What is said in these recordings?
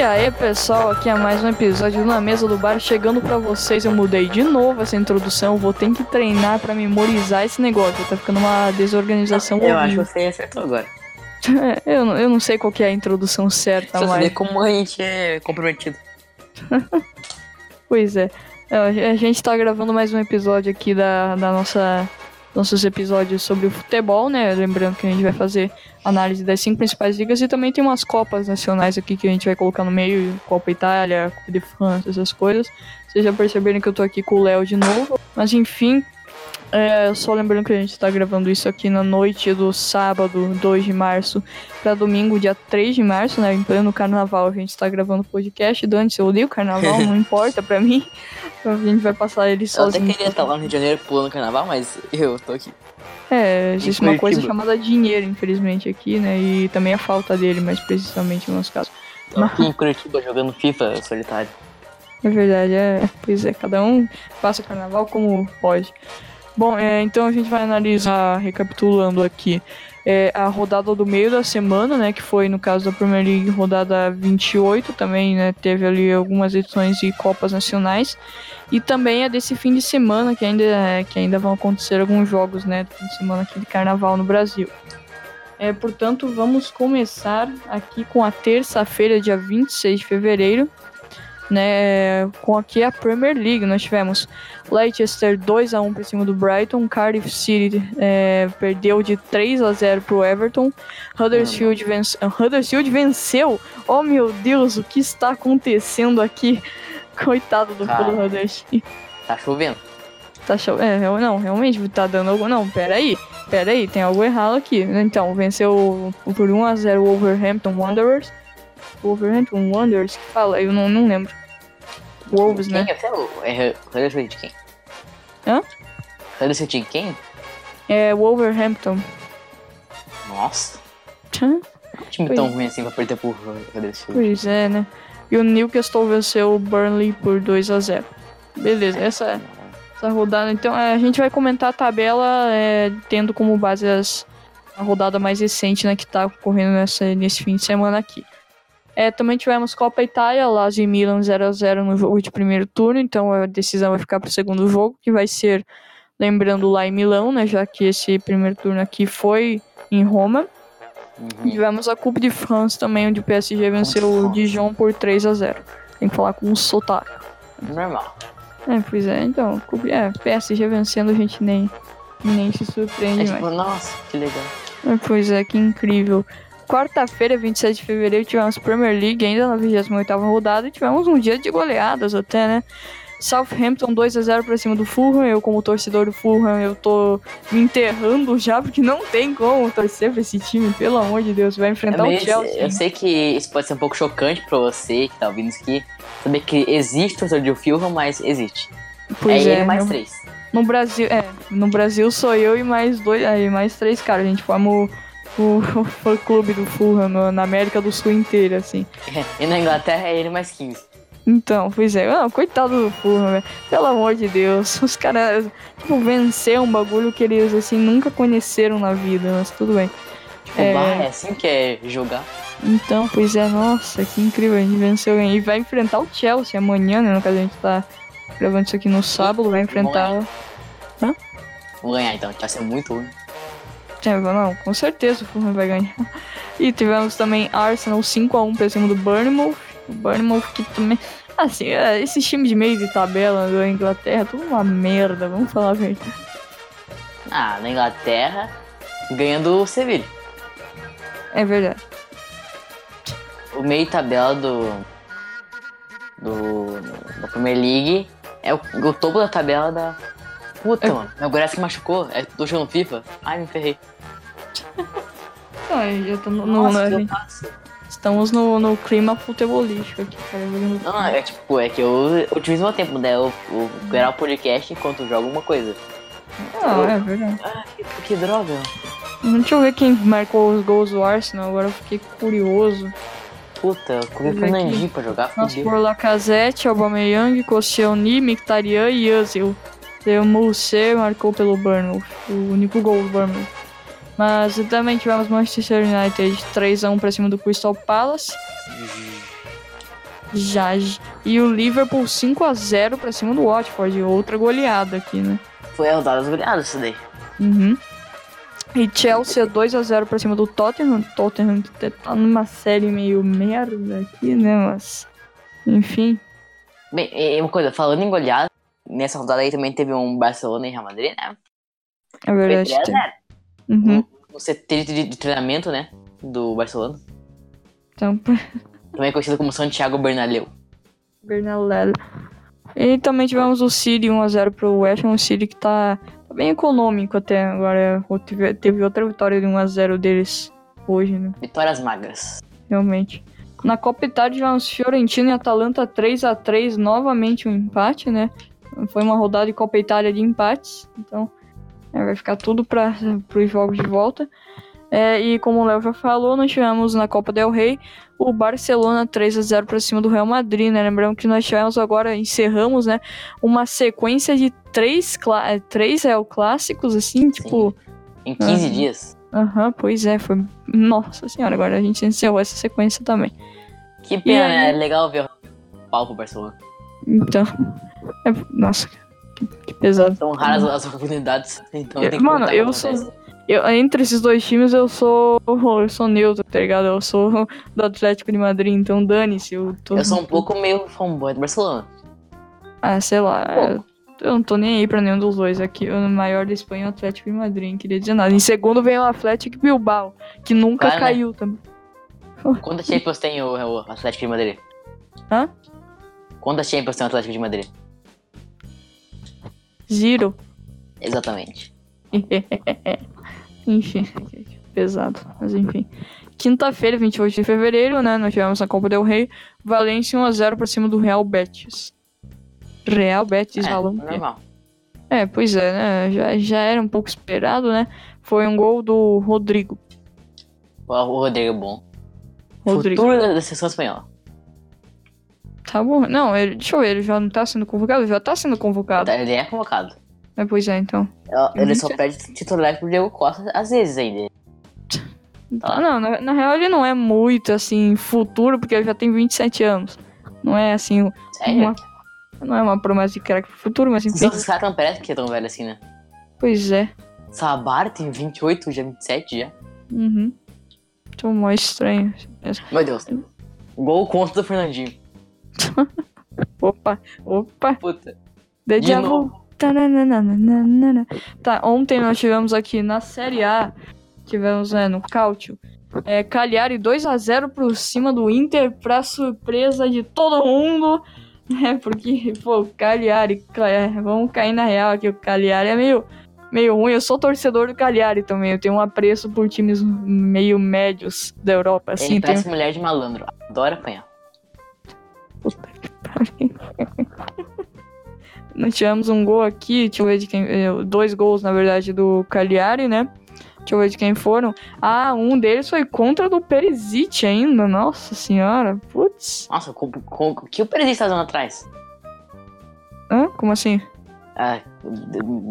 E aí, pessoal, aqui é mais um episódio na mesa do bar chegando para vocês. Eu mudei de novo essa introdução, vou ter que treinar para memorizar esse negócio. Tá ficando uma desorganização Eu acho horrível. que você acertou agora. eu, não- eu não sei qual que é a introdução certa, você mas ver como a gente é comprometido. pois é. É, A gente tá gravando mais um episódio aqui da, da nossa nossos episódios sobre o futebol, né? Lembrando que a gente vai fazer análise das cinco principais ligas e também tem umas copas nacionais aqui que a gente vai colocar no meio, Copa Itália, Copa de França, essas coisas. Vocês já perceberam que eu tô aqui com o Léo de novo. Mas enfim, é, só lembrando que a gente tá gravando isso aqui na noite do sábado, 2 de março, pra domingo, dia 3 de março, né? Em pleno carnaval, a gente tá gravando o podcast. Dante, eu odeio carnaval, não importa pra mim. A gente vai passar ele Eu até sozinho. queria estar lá no Rio de Janeiro pulando carnaval, mas eu tô aqui. É, existe uma coisa chamada dinheiro, infelizmente, aqui, né? E também a falta dele, mais precisamente no nosso caso. Tô aqui em Curitiba jogando FIFA solitário. É verdade, é. Pois é, cada um passa o carnaval como pode. Bom, é, então a gente vai analisar, recapitulando aqui, é, a rodada do meio da semana, né? Que foi, no caso da Premier League, rodada 28, também, né? Teve ali algumas edições de Copas Nacionais. E também a desse fim de semana, que ainda, que ainda vão acontecer alguns jogos, né? Fim de semana aqui de carnaval no Brasil. É, portanto, vamos começar aqui com a terça-feira, dia 26 de fevereiro, né, com aqui a Premier League. Nós tivemos Leicester 2 a 1 para cima do Brighton, Cardiff City é, perdeu de 3 a 0 para o Everton, Huddersfield, vence, Huddersfield venceu. Oh meu Deus, o que está acontecendo aqui? Coitado do Cara. Huddersfield. Tá chovendo. Tá show. É, real- não, realmente tá dando algo. Não, peraí. Peraí, tem algo errado aqui. Então, venceu por 1x0 o Wolverhampton Wanderers. Wolverhampton Wanderers, que fala? Eu não, não lembro. Wolves, quem né? é? Você é o é Huddersfield de quem? Hã? Huddersfield de quem? É Wolverhampton. Nossa. Tchã, Time Pois- tão ruim assim pra perder por Huddersfield. Pois é, né? E o Newcastle venceu o Burnley por 2x0. Beleza, essa, essa rodada. Então, é, a gente vai comentar a tabela é, tendo como base as, a rodada mais recente né, que tá ocorrendo nessa, nesse fim de semana aqui. É, também tivemos Copa Itália, Lazio e Milan 0x0 no jogo de primeiro turno, então a decisão vai ficar pro segundo jogo, que vai ser, lembrando, lá em Milão, né, já que esse primeiro turno aqui foi em Roma. Uhum. Tivemos a Coupe de France também, onde o PSG venceu o France. Dijon por 3 a 0 Tem que falar com um sotaque. Normal. É, pois é, então, Coupe, é, PSG vencendo a gente nem, nem se surpreende É mais. tipo, nossa, que legal. É, Pois é, que incrível. Quarta-feira, 27 de fevereiro, tivemos Premier League ainda na 28ª rodada e tivemos um dia de goleadas até, né? Southampton 2 a 0 pra cima do Fulham. Eu, como torcedor do Fulham, eu tô me enterrando já, porque não tem como torcer pra esse time, pelo amor de Deus. Vai É enfrentar o meio- Chelsea. eu sei que isso pode ser um pouco chocante pra você que tá ouvindo isso aqui. Saber que existe torcedor de Fulham, mas existe. Pois é é, ele mais no- três. No Brasil, é, no Brasil sou eu e mais dois, aí mais três caras. A gente forma o, o, o fã clube do Fulham no- na América do Sul inteira, assim. E na Inglaterra é ele mais 15. Então, pois é, não, coitado do Fulham, velho. Pelo amor de Deus, os caras, tipo, vencer um bagulho que eles, assim, nunca conheceram na vida, mas tudo bem. Tipo, É. bah, é assim que é jogar. Então, pois é, nossa, que incrível, a gente venceu e vai enfrentar o Chelsea amanhã, né? No caso, a gente tá gravando isso aqui no sábado, vai enfrentar. Vou ganhar então, vai ser muito ruim. Não, com certeza o Fulham vai ganhar. E tivemos também Arsenal 5x1 pra cima do Bournemouth. O Bournemouth que também. Assim, é, esse time de meio de tabela da Inglaterra, tudo uma merda, vamos falar a verdade. Ah, na Inglaterra, ganhando o Sevilla. É verdade. O meio tabela do. do. da Premier League é o, o topo da tabela da. Puta, É. mano. Meu Goretzka machucou. É, tô jogando FIFA. Ai, me ferrei. Já tô no, no- Nossa, no- que eu estamos no, no clima futebolístico aqui, cara. Não, é tipo, é que eu utilizo meu tempo, né? Eu, eu gravar podcast enquanto jogo alguma coisa. Ah, é verdade. Ah, que, que droga. Deixa eu ver quem marcou os gols do Arsenal, agora eu fiquei curioso. Puta, eu eu ver aqui. Nandi pra jogar, Nós por Lacazette, Aubameyang, Koscielny, Mkhitaryan e Özil. E o Moussé marcou pelo Bournemouth, o único gol do Bournemouth. Mas também tivemos Manchester United 3x1 pra cima do Crystal Palace. Já. E o Liverpool 5 a 0 pra cima do Watford. Outra goleada aqui, né? Foi a rodada das goleadas isso daí. Uhum. E Chelsea 2 a 0 pra cima do Tottenham. Tottenham que tá numa série meio merda aqui, né? Mas. Enfim. Bem, e uma coisa, falando em goleada, nessa rodada aí também teve um Barcelona e Real Madrid, né? É verdade. Foi 3 tem. a 0. Uhum. No CT de, de treinamento, né? Do Barcelona. Então, Também conhecido como Santiago Bernabéu. Bernalello. E também tivemos o City 1x0 pro West Ham. O City que tá, tá bem econômico até agora. Teve, teve outra vitória de 1x0 deles hoje, né? Vitórias magras. Realmente. Na Copa Itália tivemos Fiorentina e Atalanta 3x3. Novamente um empate, né? Foi uma rodada de Copa Itália de empates. Então é, vai ficar tudo para os jogos de volta. É, e como o Léo já falou, nós tivemos na Copa Del Rey o Barcelona 3 a 0 para cima do Real Madrid, né? Lembrando que nós tivemos agora, encerramos, né? Uma sequência de três, é, três Real Clássicos, assim, tipo. Em 15 Aham. dias. Aham, pois é, foi. Nossa senhora, agora a gente encerrou essa sequência também. Que pena, aí? né? É legal ver o pau pro Barcelona. Então. é- nossa, pesado. São raras as oportunidades. Então Eu- mano, eu sou-. Eu, entre esses dois times, eu sou. Eu sou neutro, tá ligado? Eu sou do Atlético de Madrid, então dane-se. Eu, tô... Eu sou um pouco meio fanboy do Barcelona. Ah, sei lá. Eu não tô nem aí pra nenhum dos dois aqui. O maior da Espanha é o Atlético de Madrid, não queria dizer nada. Em segundo vem o Atlético Bilbao, que nunca Claro, né? caiu também. Quantas Champions tem o, o Atlético de Madrid? Hã? Quantas Champions tem o Atlético de Madrid? Zero. Exatamente. enfim, pesado, mas enfim. Quinta-feira, 28 de fevereiro, né? Nós tivemos a Copa del Rei. Valência 1x0 pra cima do Real Betis. Real Betis, É, normal. É, pois é, né? Já, já era um pouco esperado, né? Foi um gol do Rodrigo. O, Rodrigo é bom. Rodrigo. Futuro da seleção espanhola. Tá bom. Não, ele, deixa eu ver, ele já não tá sendo convocado? Já tá sendo convocado. Ele é convocado. É, pois é, então. Ele Uhum. só perde titular pro Diego Costa às vezes ainda. Ah, não, na, na real ele não é muito, assim, futuro, porque ele já tem 27 anos. Não é, assim, Sério? uma, não é uma promessa de craque pro futuro, mas enfim. Os caras não parecem que é tão velho assim, né? Pois é. Sabar tem 28, já 27 já. Uhum. Tô mó estranho. Meu Deus. Gol contra do Fernandinho. Opa, opa. Puta. De De novo. Tá, ontem nós tivemos aqui na Série A, tivemos né, no Cáutio, é, Cagliari 2x0 por cima do Inter, pra surpresa de todo mundo, né? Porque, pô, Cagliari, é, vamos cair na real aqui, o Cagliari é meio, meio ruim. Eu sou torcedor do Cagliari também, eu tenho um apreço por times meio médios da Europa, assim, Ele tem parece mulher de malandro. Adora apanhar. Puta que pariu. Nós tivemos um gol aqui, deixa eu ver de quem. eh, Dois gols, na verdade, do Cagliari, né? Deixa eu ver de quem foram. Ah, um deles foi contra do Perisic ainda. Nossa senhora. Putz. Nossa, com, com, o que o Perez tá dando atrás? Hã? Como assim? Ah,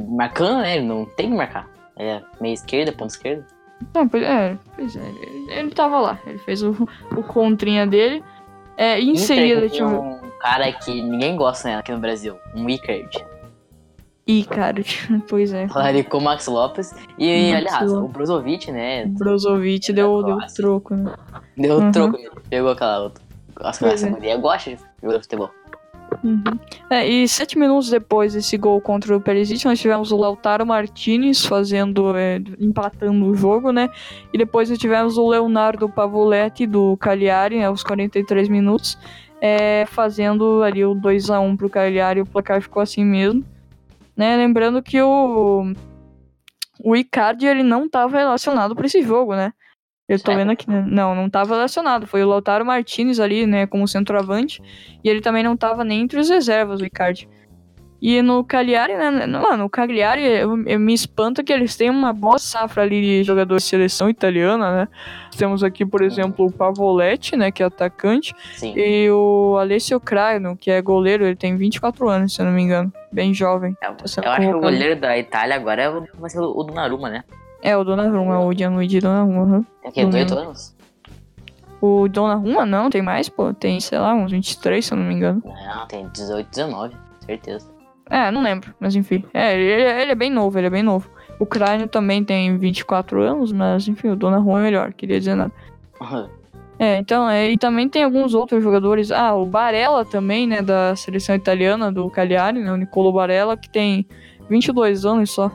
marcando, né? Ele não tem que marcar. É meia esquerda, ponta esquerda. Não, pois é, pois é ele, ele tava lá. Ele fez o, o contrinha dele. É, em Inter seguida, ver. um cara que ninguém gosta né, aqui no Brasil. Um Icardi. Ih, cara, pois é. O Max Lopes. E, Max aliás, Lopes. o Brozovic, né? Brozovic deu, deu troco, né? Deu Uhum. troco nele. Pegou aquela outra. Nossa, essa é. mulher gosta de jogar futebol. Uhum. É, e sete minutos depois desse gol contra o Perisic, nós tivemos o Lautaro Martinez fazendo, é, empatando o jogo, né? E depois nós tivemos o Leonardo Pavoletti do Cagliari, aos 43 minutos, é, fazendo ali o 2 a 1 pro Cagliari, o placar ficou assim mesmo. Né? Lembrando que o o Icardi ele não estava relacionado para esse jogo, né? Eu tô vendo aqui, né? Não, não tava relacionado. Foi o Lautaro Martinez ali, né, como centroavante. E ele também não tava nem entre os reservas, o Icardi. E no Cagliari, né? Mano, o Cagliari, eu, eu me espanta que eles têm uma boa safra ali de jogadores de seleção italiana, né? Temos aqui, por exemplo, o Pavoletti, né, que é atacante. Sim. E o Alessio Craino, que é goleiro, ele tem 24 anos, se eu não me engano. Bem jovem. Eu, Tá eu acho que o goleiro da Itália agora é o, vai ser o, o Donnarumma, né? É, o Donnarumma, o Gianluigi Donnarumma. uhum. Quê? Não 18 lembro. anos? O Donnarumma não, tem mais, pô. Tem, sei lá, uns 23, se eu não me engano. Não, tem 18, 19, certeza. É, não lembro, mas enfim. É, ele, ele é bem novo, ele é bem novo. O Crânio também tem 24 anos, mas enfim, o Donnarumma é melhor, queria dizer nada. É, então, é, e também tem alguns outros jogadores. Ah, o Barella também, né, da seleção italiana, do Cagliari, né, o Nicolo Barella, que tem 22 anos só.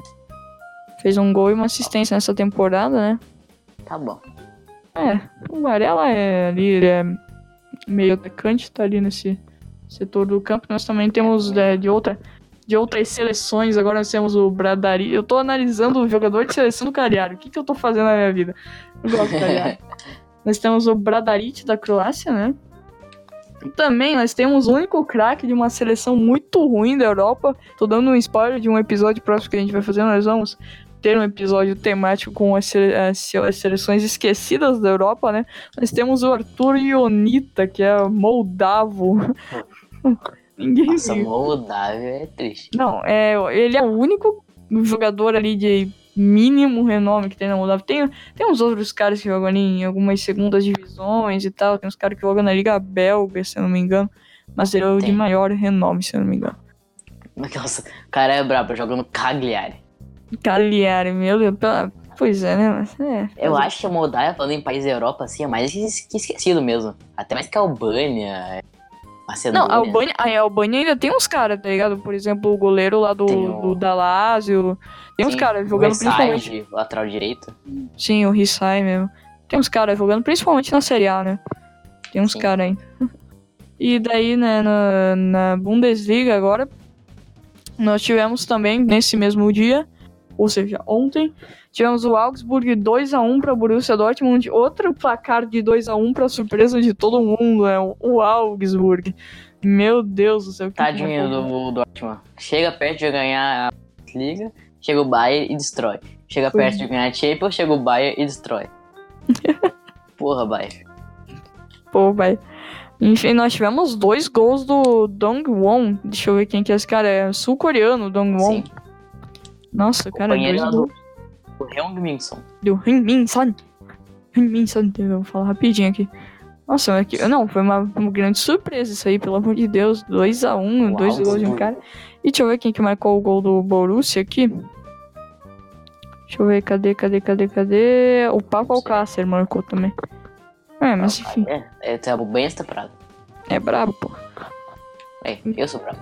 Fez um gol e uma assistência nessa temporada, né? Tá bom. É, o Barella é ali, ele é meio atacante, tá ali nesse setor do campo. Nós também temos é, de outra de outras seleções, agora nós temos o Bradari. Eu tô analisando o jogador de seleção do Cagliari. O que, que eu tô fazendo na minha vida? Eu gosto do Cagliari. nós temos o Bradaric da Croácia, né? Também nós temos o único craque de uma seleção muito ruim da Europa. Tô dando um spoiler de um episódio próximo que a gente vai fazer. Nós vamos ter um episódio temático com as, seleções esquecidas da Europa, né? Nós temos o Arthur Ionita, que é moldavo. Ninguém Nossa, viu. Moldávia é triste. Não, é, ele é o único jogador ali de mínimo renome que tem na Moldávia. Tem, tem uns outros caras que jogam ali em algumas segundas divisões e tal. Tem uns caras que jogam na Liga Belga, se eu não me engano. Mas ele é o de maior renome, se eu não me engano. Nossa, o cara é brabo jogando Cagliari. Cagliari, meu Deus. pela- Pois é, né? Mas, é, Eu acho que a Moldávia, falando em país da Europa, assim, é mais es- que esquecido mesmo. Até mais que a Albânia, Macedônia. Não, a Albânia, a Albânia ainda tem uns caras, tá ligado? Por exemplo, o goleiro lá do, Tem o- do da Lazio. Tem uns Sim, caras o jogando Versailles, principalmente. lateral direito. Sim, o Rissai mesmo. Tem uns caras jogando principalmente na Série A, né? Tem uns caras aí. E daí, né, na, na Bundesliga agora, nós tivemos também, nesse mesmo dia, ou seja, ontem, tivemos o Augsburg 2x1 para o Borussia Dortmund, outro placar de 2x1 para surpresa de todo mundo, é o- Augsburg. Meu Deus do céu. Tadinho que- do Dortmund. Chega perto de ganhar a Liga, chega o Bayern e destrói. Chega Pois perto é. de ganhar a Champions, chega o Bayern e destrói. Porra, Bayern. Pô, vai. Enfim, nós tivemos dois gols do Dongwon. Deixa eu ver quem que é esse cara. É sul-coreano, Dongwon. Sim. Nossa, cara, dois do, do Heung Minson. Do Min Son. Min Son. Eu vou falar rapidinho aqui. Nossa, mas que, não, foi uma, uma grande surpresa isso aí, pelo amor de Deus. 2x1, um, dois gols de um cara. E deixa eu ver quem que marcou o gol do Borussia aqui. Deixa eu ver, cadê, cadê, cadê, cadê? O Papo Alcácer marcou também. É, mas enfim, É, é tá bem temporada. é brabo, pô. É, eu sou bravo.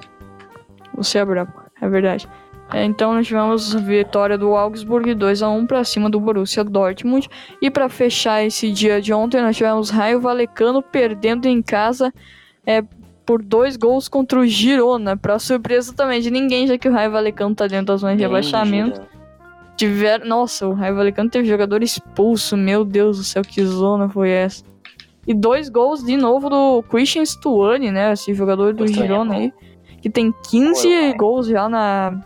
Você é brabo, é verdade. É, então nós tivemos vitória do Augsburg 2x1 pra cima do Borussia Dortmund. E pra fechar esse dia de ontem, nós tivemos Raio Valecano perdendo em casa é, por dois gols contra o Girona. Pra surpresa também de ninguém, já que o Raio Valecano tá dentro da zona de rebaixamento. Tiver... Nossa, o Raio Valecano teve jogador expulso. Meu Deus do céu, que zona foi essa? E dois gols de novo do Christian Stuani, né? Esse jogador do Girona bom. aí. Que tem 15 Pô, vai. gols já na,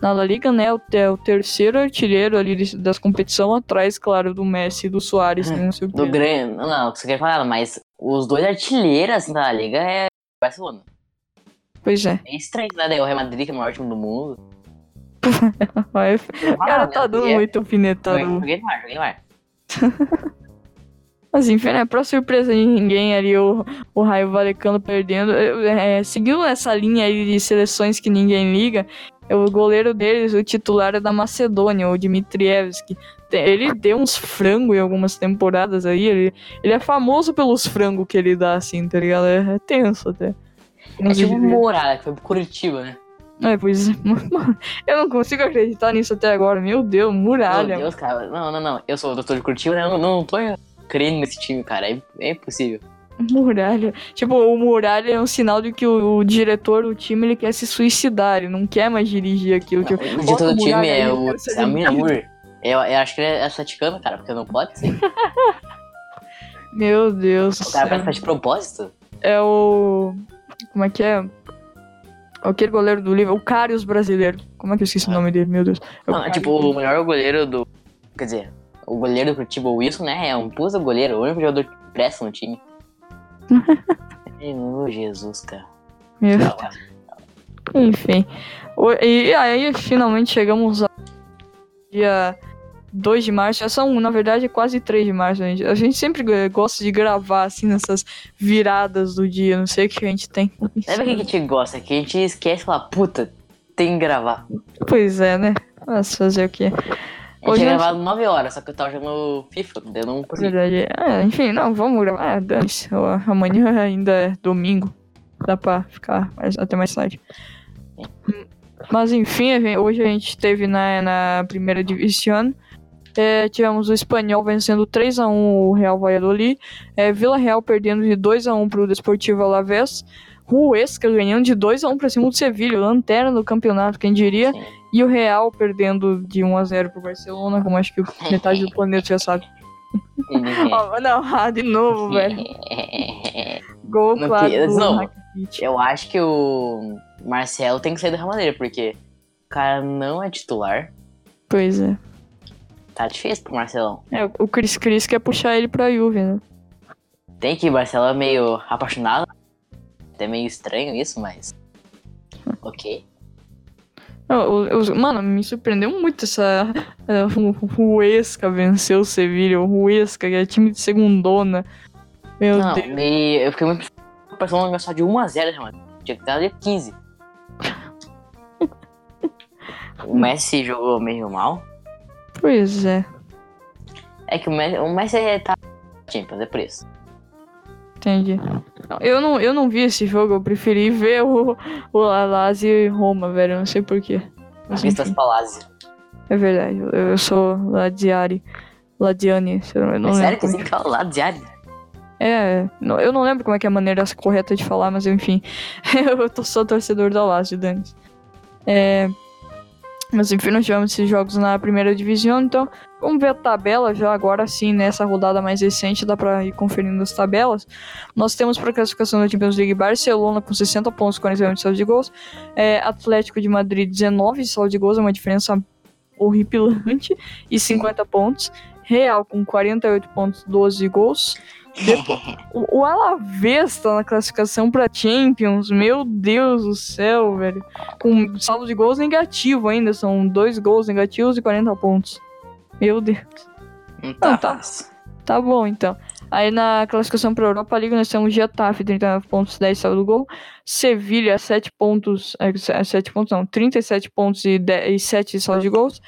na La Liga, né? O, é o terceiro artilheiro ali das competições, atrás, claro, do Messi e do Soares. né? Não Do grande. Não, você quer falar, mas os dois artilheiros assim, da Liga é o Barcelona. Pois é. É estranho, né? Daí O Real Madrid, que é o maior time do mundo. O cara tá dando muito. muito alfinetado. Joguei no ar, joguei no ar. Mas enfim, né? Pra surpresa de ninguém ali, o, o Raio Valecano perdendo. É, seguiu essa linha aí de seleções que ninguém liga. é O goleiro deles, o titular é da Macedônia, o Dmitrievski. Ele deu uns frangos em algumas temporadas aí. Ele, ele é famoso pelos frangos que ele dá, assim, tá ligado? É, é tenso até. É tipo o Morada, que foi pro Curitiba, né? É, pois é. Mano, eu não consigo acreditar nisso até agora. Meu Deus, muralha. Meu Deus, cara. Não, não, não. Eu sou o doutor de Curitiba, né? Eu não, não tô crendo nesse time, cara. É, é impossível. Muralha. Tipo, o Muralha é um sinal de que o, o diretor do time ele quer se suicidar, ele não quer mais dirigir aquilo. Tipo, o de bota todo time é eu o Samir. Namur. Eu, eu acho que ele é atleticano, cara, porque não pode ser. Meu Deus do O cara parece que faz de propósito. É o. Como é que é? Aquele goleiro do livro, o Carius brasileiro. Como é que eu esqueci o nome dele, meu Deus? É o Não, é Karius tipo, o melhor goleiro do. Quer dizer, o goleiro do Curitiba, o Wilson, né? É um puta goleiro, o único jogador que presta no time. Meu Jesus, cara. Meu Tá Enfim. E aí finalmente chegamos ao dia 2 de março, já são, na verdade, quase 3 de março. A gente, a gente sempre gosta de gravar, assim, nessas viradas do dia. Não sei o que a gente tem. Sabe o que a gente gosta? Que a gente esquece e fala, puta, tem que gravar. Pois é, né? Mas fazer o quê? A gente tinha gravado 9 horas, só que eu tava jogando FIFA, eu não consegui. Verdade. É, enfim, não, vamos gravar. É, dane-se. Amanhã ainda é domingo. Dá pra ficar mais, até mais tarde. Mas enfim, hoje a gente teve na, na primeira divisão. É, tivemos o Espanhol vencendo 3x1 o Real Valladolid. É, Vila Real perdendo de 2x1 pro Desportivo Alavés. Ruesca ganhando de 2x1 pra cima do Sevilha, lanterna do campeonato, quem diria. Sim. E o Real perdendo de 1x0 pro Barcelona, como acho que metade do planeta já sabe. oh, não, ah, de novo, velho. Gol, no claro. Que, não, eu acho que o Marcelo tem que sair da Madrid, porque o cara não é titular. Pois é. Tá difícil pro Marcelão. É, o Cris Cris quer puxar ele pra Juve, né? Tem que, o Marcelo é meio apaixonado. É meio estranho isso, mas. ok. Mano, me surpreendeu muito essa. O Ruesca venceu o Sevilha. O Ruesca, que é time de segundona. Meu Não, Deus. E eu fiquei muito. Parecendo um só de 1x0, mano. Tinha que estar de 15. o Messi jogou meio mal. Pois é. É que o Messi, o Messi tá Champions, é por isso. Entendi. Eu não, eu não vi esse jogo, eu preferi ver o, o Lazio e Roma, velho. Não sei porquê. Vistas Palazzi. É verdade, eu sou Ladiari. Ladiani, eu não, eu não é sério que você fala Ladiari? É, eu não lembro como é que é a maneira correta de falar, mas enfim. eu tô só torcedor da Lazio, Dani. É, mas enfim, nós tivemos esses jogos na primeira divisão, então vamos ver a tabela já agora sim, nessa rodada mais recente, dá pra ir conferindo as tabelas. Nós temos para classificação da Champions League Barcelona com 60 pontos, 49 de saldo de gols, é, Atlético de Madrid 19 de saldo de gols, é uma diferença horripilante, e 50 pontos, Real com 48 pontos, 12 gols, o, o Alavés tá na classificação pra Champions. Meu Deus do céu, velho. Com saldo de gols negativo ainda. São dois gols negativos e 40 pontos. Meu Deus. Não tá, Não, tá, tá bom, então. Aí na classificação para Europa League nós temos Getafe, 39 pontos, 10 saldo do gol. Sevilha, 7 pontos, é, 7 pontos não, 37 pontos e, 10, e 7 saldo de gols.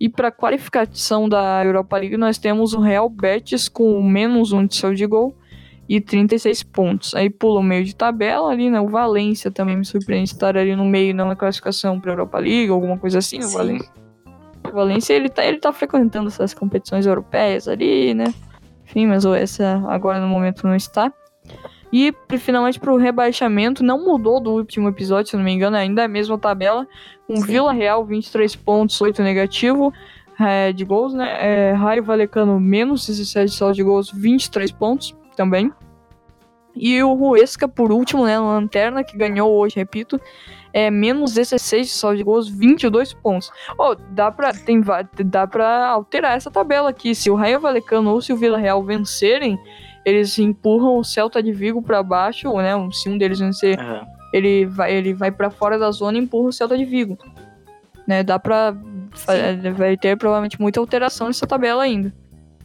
E para qualificação da Europa League, nós temos o Real Betis com menos um de seu de gol e 36 pontos. Aí pula o meio de tabela ali, né? O Valência também me surpreende estar ali no meio, não na classificação para Europa League, alguma coisa assim. O Valência, Valência ele, tá, ele tá frequentando essas competições europeias ali, né? Enfim, mas essa agora no momento não está. E finalmente para o rebaixamento, não mudou do último episódio, se não me engano, ainda é a mesma tabela. Com Sim. Vila Real, 23 pontos, 8 negativo é, de gols, né? É, Raio Valecano, menos 17 só de gols, 23 pontos também. E o Ruesca, por último, né, na lanterna, que ganhou hoje, repito, é menos 16 de saldo de gols, 22 pontos. Oh, dá pra, tem, dá pra alterar essa tabela aqui. Se o Raio Valecano ou se o Vila Real vencerem, eles empurram o Celta de Vigo para baixo, né? Se um deles vencer, uhum. ele vai, ele vai para fora da zona e empurra o Celta de Vigo. Né? Dá pra. Sim. Vai ter provavelmente muita alteração nessa tabela ainda.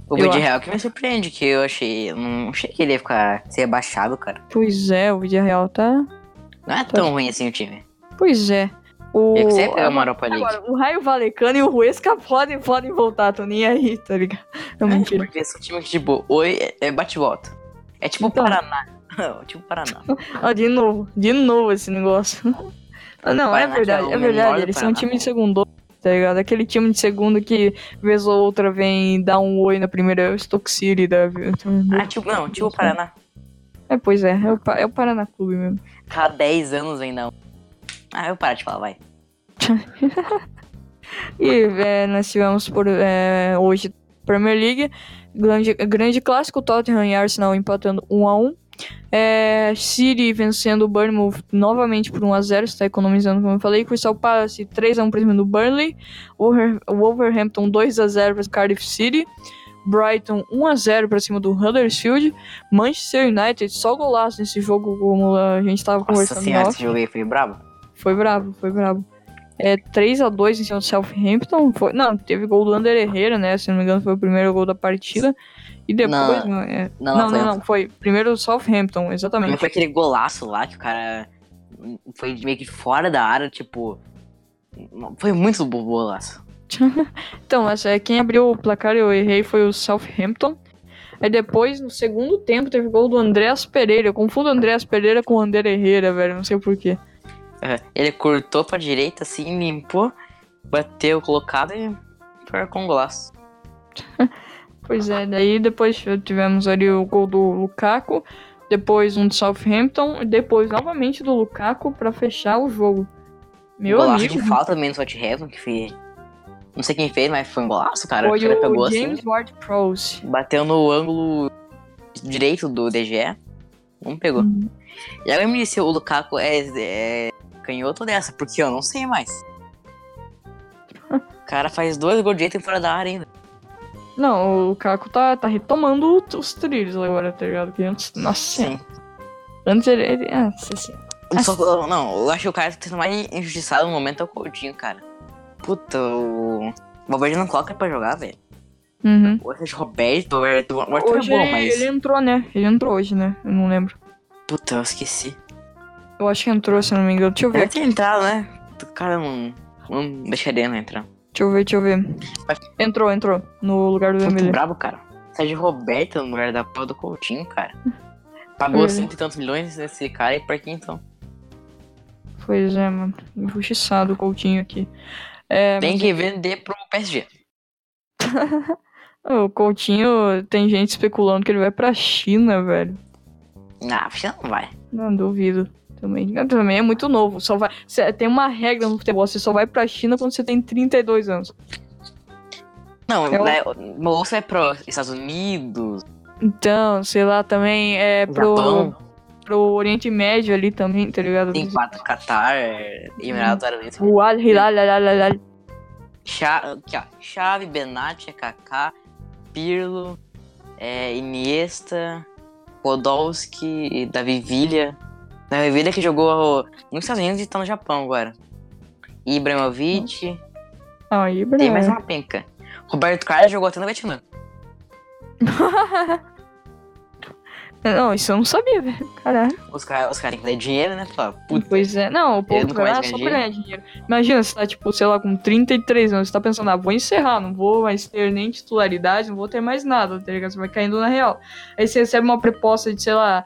O vídeo real que me surpreende, que eu achei. Eu não achei que ele ia ficar ser baixado, cara. Pois é, o vídeo real tá. Não é tá... tão ruim assim o time. Pois é. O, eu sempre é uma Europa League. Agora, o Raio Valecano e o Ruesca podem, podem voltar, tô nem aí, tá ligado? Não, é, mentira. Porque esse time que, tipo, oi, é, é bate-volta. É tipo então... Paraná. tipo Paraná. ah, de novo, de novo esse negócio. ah, não, é verdade, é, é verdade. Eles são um time de segundo, tá ligado? Aquele time de segundo que, vez ou outra, vem dar um oi na primeira Stoke City da Ah, tipo, não, tipo o Paraná. É, pois é, é o, é o Paraná Clube mesmo. Cada 10 anos vem dar um ah, eu paro de falar, vai. e é, nós tivemos por é, hoje Premier League, grande, grande clássico, Tottenham e Arsenal empatando 1 a 1 é, City vencendo o Bournemouth novamente por 1x0, está economizando, como eu falei. Crystal Palace 3x1 para cima do Burnley. Wolverhampton 2x0 para Cardiff City. Brighton 1x0 para cima do Huddersfield. Manchester United só golaço nesse jogo, como a gente estava conversando. Nossa senhora, esse jogo aí foi brabo. Foi brabo, foi brabo. é 3 a 2 em cima do Southampton. Foi, não, teve gol do Ander Herrera, né? Se não me engano, foi o primeiro gol da partida. E depois. Não, é, não, não, foi, não, não, foi primeiro o Southampton, exatamente. Foi aquele golaço lá que o cara foi meio que fora da área, tipo. Foi muito bom golaço. então, essa é quem abriu o placar eu errei foi o Southampton. Aí depois, no segundo tempo, teve gol do Andréas Pereira. Eu confundo o Andréas Pereira com o André Herrera, velho. Não sei porquê. É, ele cortou pra direita, assim, limpou, bateu colocado e foi com golaço. pois é, daí depois tivemos ali o gol do Lukaku, depois um do Southampton, e depois novamente do Lukaku para fechar o jogo. Meu golaço amigo. de falta também do Southampton, que foi... Não sei quem fez, mas foi um golaço, cara. Foi o, pegou, James assim, Ward-Prowse. Bateu no ângulo direito do DGE. Não pegou. Uhum. E agora me disse, o Lukaku é, é canhoto dessa, porque eu não sei mais. o cara faz dois gols de fora da área ainda. Não, o Caco tá, tá retomando os trilhos agora, tá ligado? Que antes. Nossa Sim. Antes ele. ele nossa Só, não, eu acho que o cara que tá mais injustiçado no momento é o Coutinho, cara. Puta, o. O Valverde não coloca pra jogar, velho. Uhum. Hoje é Roberto, o o Arthur hoje é bom, mas. Ele entrou, né? Ele entrou hoje, né? Eu não lembro. Puta, eu esqueci. Eu acho que entrou, se não me engano. Deixa eu ver. Deve ter entrado, né? O cara não, não deixaria não entrar. Deixa eu ver, deixa eu ver. Entrou, entrou. No lugar do Muito Emily. brabo, cara. Sérgio Roberto no lugar da porra do Coutinho, cara. Pagou é. cento e tantos milhões nesse cara e por que então? Pois é, mano. Injustiçado o Coutinho aqui. É, tem que vender pro PSG. o Coutinho, tem gente especulando que ele vai pra China, velho. Não, a China não vai. Não, duvido. Também, também é muito novo. Só vai, tem uma regra no futebol, você só vai pra China quando você tem 32 anos. Não, é né, ou você vai pro Estados Unidos. Então, sei lá, também é pro, Japão. pro Oriente Médio ali também, tá ligado? Tem quatro Qatar, Emirados Árabes. O Al Hilal, Al Hilal. Chave, Benatti, Kaká, Pirlo, é, Iniesta, Podolski, Davi Villa. Na vida que jogou nos Estados Unidos e tá no Japão agora. Ibrahimovic. Ah, Ibrahimovic. Tem mais uma penca. Roberto Carlos jogou até no Vietnã. Não, isso eu não sabia, velho. Caralho. Os caras os cara têm que dar dinheiro, né? Fala, puta, pois é. Não, o povo lá só pra ganhar dinheiro. Imagina, você tá, tipo, sei lá, com 33 anos, você tá pensando, ah, vou encerrar, não vou mais ter nem titularidade, não vou ter mais nada, tá ligado? Você vai caindo na real. Aí você recebe uma proposta de, sei lá,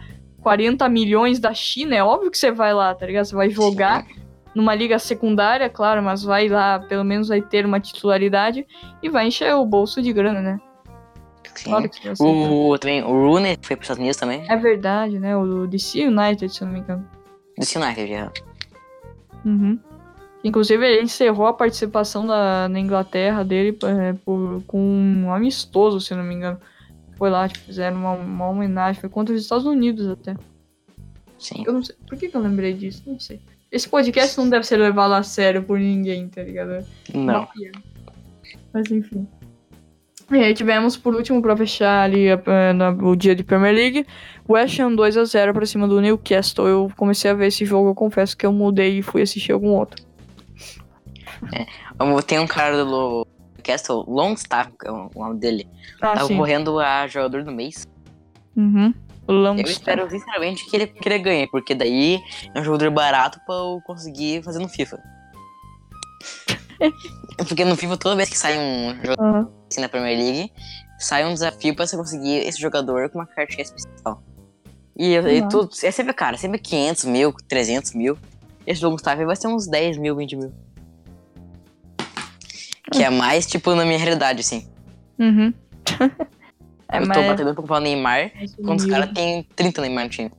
40 milhões da China, é óbvio que você vai lá, tá ligado? Você vai jogar numa liga secundária, claro, mas vai lá, pelo menos vai ter uma titularidade e vai encher o bolso de grana, né? Sim. Claro que o, também, o Rooney foi para os Estados Unidos também. É verdade, né? O DC United, se não me engano. DC United, já. Uhum. Inclusive, ele encerrou a participação da, na Inglaterra dele é, por, com um amistoso, se não me engano. Foi lá, tipo, fizeram uma, uma homenagem. Foi contra os Estados Unidos até. Sim. Eu não sei. Por que, que eu lembrei disso? Não sei. Esse podcast não deve ser levado a sério por ninguém, tá ligado? Não. Mas enfim. E aí tivemos por último para fechar ali o dia de Premier League, West Ham 2 a 0 para cima do Newcastle. Eu comecei a ver esse jogo, eu confesso que eu mudei e fui assistir algum outro. É, tem um cara do Newcastle, Longstaff, é o nome dele, ah, tá correndo a jogador do mês. Uhum. Eu espero sinceramente que ele, que ele ganhe, porque daí é um jogador barato para eu conseguir fazer no FIFA. Porque no FIFA, toda vez que sai um jogador uhum. assim na Premier League, sai um desafio pra você conseguir esse jogador com uma cartinha especial. E, uhum. e tudo, é sempre, cara, sempre 500 mil, 300 mil. Esse jogo Mustafa vai ser uns 10 mil, 20 mil. Que é mais, tipo, na minha realidade, assim. Uhum. é, eu tô mas... batendo pra comprar o Neymar, é quando os caras têm 30 Neymar no time.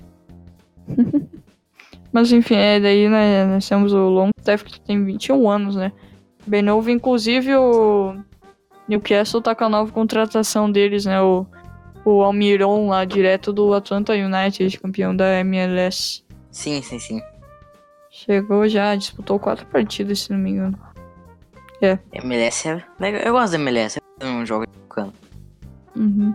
mas enfim, é, daí né, nós temos o Longstaff que tem 21 anos, né? bem novo. Inclusive, o Newcastle tá com a nova contratação deles, né? O, o Almiron lá, direto do Atlanta United, campeão da MLS. Sim, sim, sim. Chegou já, disputou quatro partidas, se não me engano. É. MLS é legal. Eu gosto da MLS, é um jogo bacana. Uhum.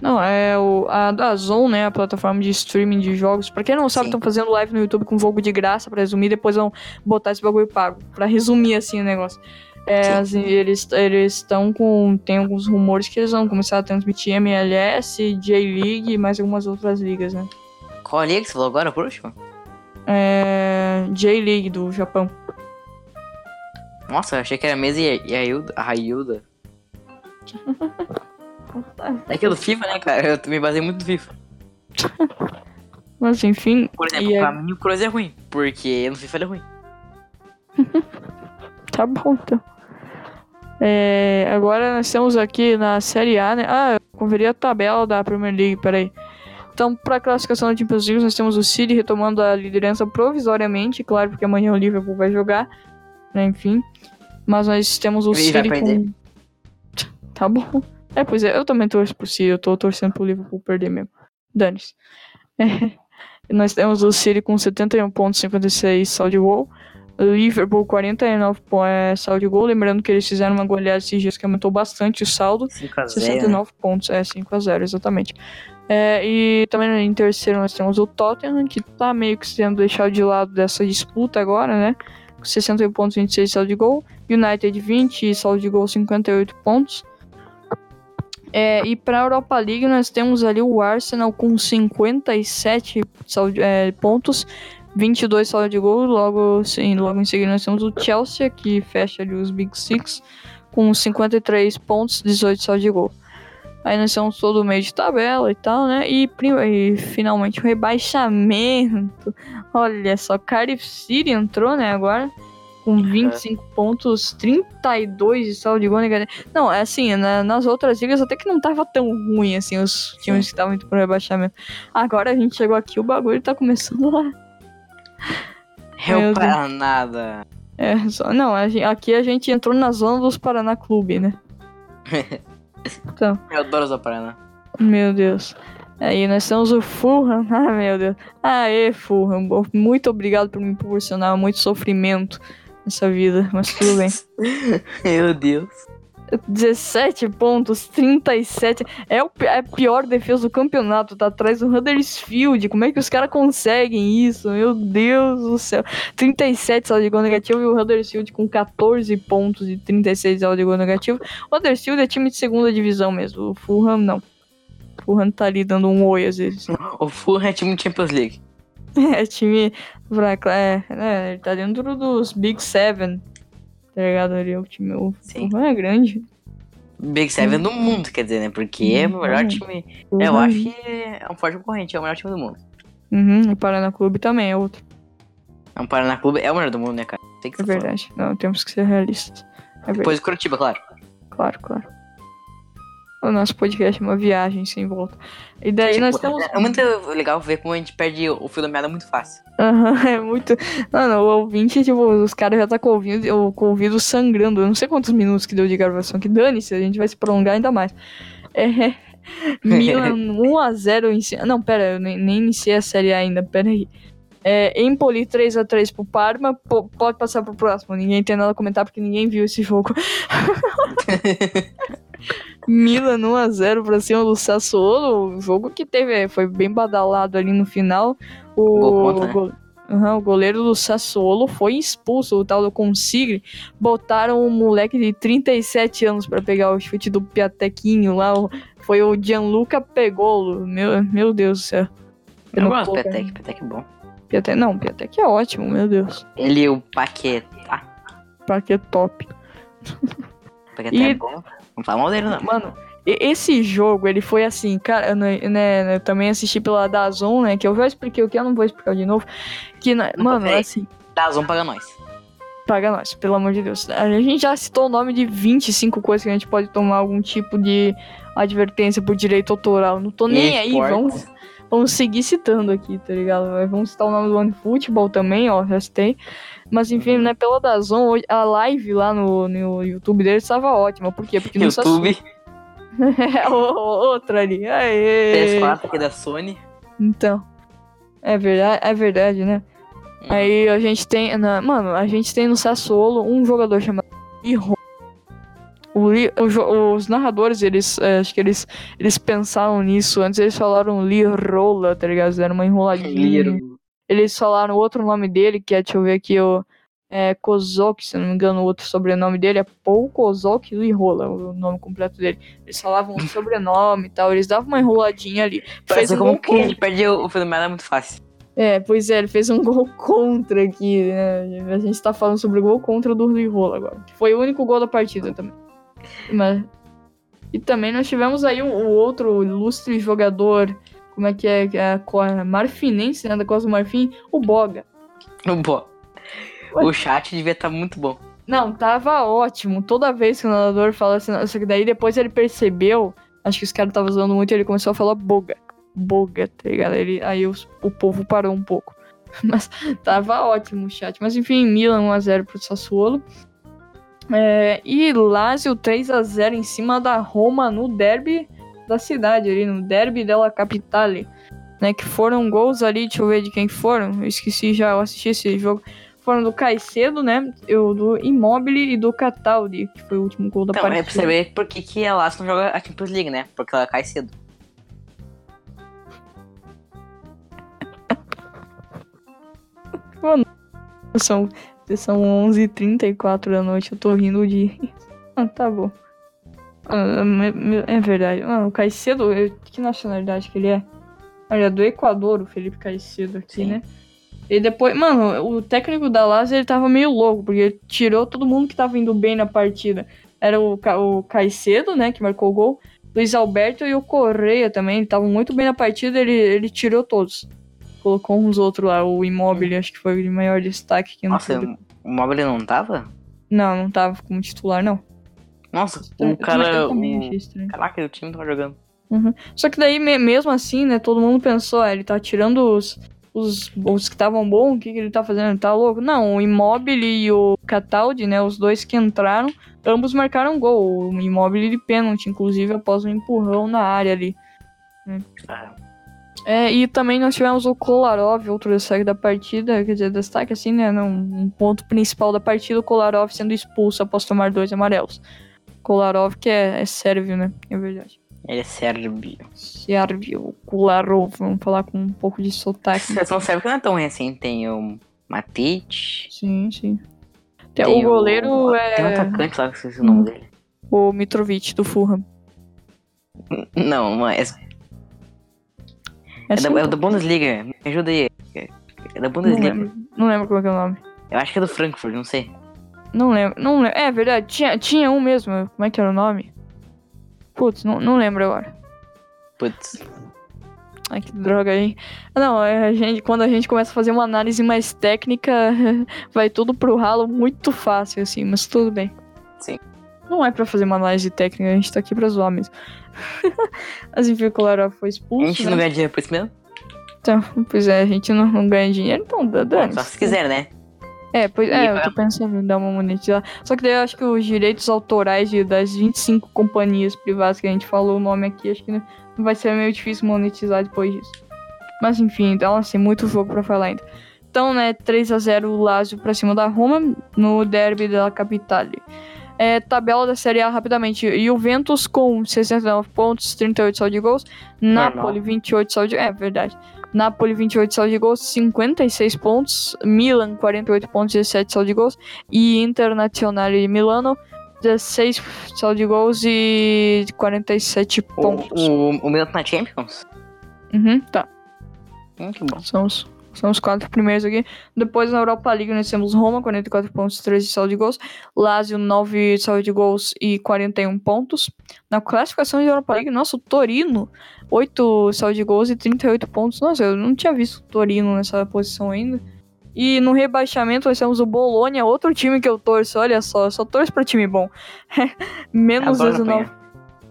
Não, é o, a da Zone, né? A plataforma de streaming de jogos. Pra quem não sabe, estão fazendo live no YouTube com jogo de graça pra resumir, depois vão botar esse bagulho pago. Pra resumir assim o negócio. É, assim, eles estão com. Tem alguns rumores que eles vão começar a transmitir MLS, J-League e mais algumas outras ligas, né? Qual liga que você falou agora, por último? É. J-League do Japão. Nossa, eu achei que era a Mesa e a Hilda. A Railda. é que é do FIFA, né, cara? Eu me basei muito no FIFA. Mas enfim. Por exemplo, pra é... mim o Kroos é ruim. Porque no FIFA ele é ruim. tá bom, então. É, agora nós estamos aqui na Série A, né? Ah, eu conferi a tabela da Premier League, peraí. Então, para a classificação da Champions League, nós temos o City retomando a liderança provisoriamente, claro, porque amanhã o Liverpool vai jogar, né? Enfim. Mas nós temos o Ele City com... Tá bom. É, pois é, eu também torço pro City, eu tô torcendo pro Liverpool perder mesmo. Dane-se. É. Nós temos o City com 71.56 saldo de gol. Liverpool 49 é, saldo de gol. Lembrando que eles fizeram uma goleada esses dias que aumentou bastante o saldo. 69 pontos, é 5 a 0 exatamente. É, e também em terceiro nós temos o Tottenham, que tá meio que sendo deixado de lado dessa disputa agora, né? 61 pontos, 26 saldo de gol. United 20, saldo de gol 58 pontos. É, e para a Europa League nós temos ali o Arsenal com 57 saldo, é, pontos, 22 saldo de gol. Logo, sim, logo em seguida nós temos o Chelsea, que fecha ali os Big Six, com 53 pontos, 18 saldo de gol. Aí nós temos todo o meio de tabela e tal, né? E, e finalmente o rebaixamento. Olha só, Cardiff City entrou, né, agora. Com 25 uhum. pontos, 32 de saldo de gol negativo. Não, é assim, né, nas outras ligas até que não tava tão ruim, assim, os times Sim. que estavam indo pro rebaixamento. Agora a gente chegou aqui, o bagulho tá começando lá. Para nada. É, só, não, aqui a gente entrou na zona dos Paraná Clube, né? Então. Eu adoro Zaparana. Meu Deus. Aí nós temos o Fulham. Ah, meu Deus. Aê, Fulham. Muito obrigado por me proporcionar muito sofrimento nessa vida, mas tudo bem. meu Deus. 17 pontos, 37. É, o, é a pior defesa do campeonato. Tá atrás do Huddersfield. Como é que os caras conseguem isso? Meu Deus do céu. 37 saldo de gol negativo e o Huddersfield com 14 pontos e 36 saldo de gol negativo. O Huddersfield é time de segunda divisão mesmo. O Fulham não. O Fulham tá ali dando um oi às vezes. O Fulham é time de Champions League. É, time. É, é, ele tá dentro dos Big Seven tá ligado? Ali, o time o Sim. é grande. Big Seven do mundo, quer dizer, né? Porque é o melhor time. Uhum. Eu acho que é um forte concorrente, é o melhor time do mundo. Uhum, o Paraná Clube também é outro. É o Paraná Clube é o melhor do mundo, né, cara? Tem que é verdade. Não, temos que ser realistas. É Depois do Curitiba, claro. Claro, claro. O nosso podcast é uma viagem sem volta. E daí tipo, nós temos. É muito legal ver como a gente perde o fio da meada muito fácil. Aham, uhum, é muito. Mano, o ouvinte, tipo, os caras já tá com o ouvido, com o ouvido sangrando. Eu não sei quantos minutos que deu de gravação. Que dane-se, a gente vai se prolongar ainda mais. É. Milan 1x0 em cima. Não, pera, eu nem, nem iniciei a série ainda, pera aí. É, Empoli 3x3 pro Parma. Pode passar pro próximo. Ninguém tem nada a comentar porque ninguém viu esse jogo. Milan 1x0 pra cima do Sassuolo. O jogo que teve, foi bem badalado ali no final. O, contra, né? uhum, o goleiro do Sassuolo foi expulso, o tal do Consigre. Botaram um moleque de 37 anos para pegar o chute do Piatequinho lá. Foi o Gianluca Pegolo. Meu, meu Deus do céu. Eu, não gosto do Piatek, Piatek é bom. Piatek, não, Piatek é ótimo, meu Deus. Ele e o Paquetá. Paquetop. Paquetá e... é bom. Não fala mal dele, não. Mano, esse jogo, ele foi assim, cara, né, eu também assisti pela Dazon, né, que eu já expliquei o que, eu não vou explicar de novo, que, não, mano, é assim... Dazon paga nós. Paga nós, pelo amor de Deus. A gente já citou o nome de 25 coisas que a gente pode tomar algum tipo de advertência por direito autoral. Não tô nem aí, vamos, vamos seguir citando aqui, tá ligado? Vamos citar o nome do OneFootball também, ó, já citei. Mas enfim, né, pela Dazon, a live lá no, no YouTube dele estava ótima. Por quê? Porque no YouTube. é, outra ali. Aê. PS4 aqui da Sony. Então. É verdade, é verdade, né? Hum. Aí a gente tem. Na, mano, a gente tem no Sassuolo um jogador chamado Iron. O, o, os narradores, eles é, acho que eles, eles pensaram nisso. Antes eles falaram Lirola, tá ligado? Era uma enroladinha. Eles falaram outro nome dele, que é, deixa eu ver aqui, o é, Kozok, se não me engano, o outro sobrenome dele é Paul Kozok Lirola, o nome completo dele. Eles falavam o sobrenome e tal, eles davam uma enroladinha ali. Fez um como que ele perde o fenômeno é muito fácil. É, pois é, ele fez um gol contra aqui, né? A gente tá falando sobre o gol contra do Lirola agora. Foi o único gol da partida também. Mas... E também nós tivemos aí o outro ilustre jogador, como é que é, é a Marfinense, né, da Costa do Marfim, o Boga. O Boga. O chat devia estar tá muito bom. Não, tava ótimo. Toda vez que o nadador fala assim, só que daí depois ele percebeu, acho que os caras estavam usando muito, ele começou a falar boga. Boga, tá ligado? Ele, aí os, o povo parou um pouco. Mas tava ótimo o chat. Mas enfim, Milan 1x0 pro Sassuolo. É, e Lazio 3x0 em cima da Roma no derby da cidade ali, no derby della Capitale. Né, que foram gols ali, deixa eu ver de quem foram. Eu esqueci já, eu assisti esse jogo foram do Caicedo, né? Eu, do Immobile e do Cataldi, que foi o último gol da então, partida. Então, é pra saber por que, que a Lazio não joga a Champions League, né? Porque ela cai cedo. Mano, são, são 11h34 da noite, eu tô rindo de... Ah, tá bom. Ah, é verdade. Mano, o Caicedo, que nacionalidade que ele é? Ele é do Equador, o Felipe Caicedo aqui, Sim. né? E depois, mano, o técnico da Lazio ele tava meio louco, porque ele tirou todo mundo que tava indo bem na partida. Era o, o Caicedo, né, que marcou o gol. Luiz Alberto e o Correia também, estavam muito bem na partida, ele, ele tirou todos. Colocou uns outros lá, o Immobile, acho que foi o maior destaque. Que Nossa, o Immobile não tava? Não, não tava como titular, não. Nossa, o cara... O... Caraca, o time tava jogando. Uhum. Só que daí, mesmo assim, né, todo mundo pensou, ah, ele tá tirando os os, os que estavam bons, o que, que ele tá fazendo? Ele tá louco? Não, o Immobile e o Cataldi, né? Os dois que entraram, ambos marcaram gol. O Immobile de pênalti, inclusive, após um empurrão na área ali. É, e também nós tivemos o Kolarov, outro destaque da partida, quer dizer, destaque assim, né? Um ponto principal da partida, o Kolarov sendo expulso após tomar dois amarelos. Kolarov, que é, é sérvio, né? É verdade. Ele é sérbio. Sérbio, Kularov, vamos falar com um pouco de sotaque. A seleção sérvia não é tão recente, tem o Matic. Sim, sim. Tem, tem o goleiro o... é... Tem um atacante lá, que esqueci o nome hum. dele. O Mitrovic, do Fulham. Não, mas... É, é, da, é da Bundesliga, me ajuda aí. É da Bundesliga. Não lembro, não lembro qual é, é o nome. Eu acho que é do Frankfurt, não sei. Não lembro, não lembro. É verdade, tinha, tinha um mesmo. Como é que era o nome? Putz, não, não lembro agora. Putz. Ai, que droga aí. Não, é, a gente, quando a gente começa a fazer uma análise mais técnica, vai tudo pro ralo muito fácil, assim, mas tudo bem. Sim. Não é pra fazer uma análise técnica, a gente tá aqui pra zoar mesmo. Mas enfim, o Kolarov foi expulso. A gente né? não ganha dinheiro por isso mesmo? Então, pois é, a gente não, não ganha dinheiro, então dá Só se quiser, né? É, pois é, eu tô pensando em dar uma monetizada. Só que daí eu acho que os direitos autorais de, das 25 companhias privadas que a gente falou o nome aqui, acho que não vai ser meio difícil monetizar depois disso. Mas enfim, então assim, muito jogo pra falar ainda. Então, né, 3 a 0 o Lazio pra cima da Roma no derby da Capitale. É, tabela da Série A rapidamente. Juventus com 69 pontos, 38 saldo de gols. Napoli, 28 saldo de... É, verdade. Napoli 28 saldo de gols, 56 pontos. Milan 48 pontos, 17 saldo de gols. E Internazionale de Milano 16 saldo de gols e 47 pontos. O, o, o Milan tá na Champions? Uhum, tá. Hum, que bom. São os são os quatro primeiros aqui. Depois na Europa League nós temos Roma, 44 pontos, 13 saldo de gols. Lazio, 9 saldo de gols e 41 pontos. Na classificação de Europa League, nossa, o Torino, 8 saldo de gols e 38 pontos. Nossa, eu não tinha visto o Torino nessa posição ainda. E no rebaixamento nós temos o Bologna, outro time que eu torço, olha só, eu só torço pra time bom. Menos 19.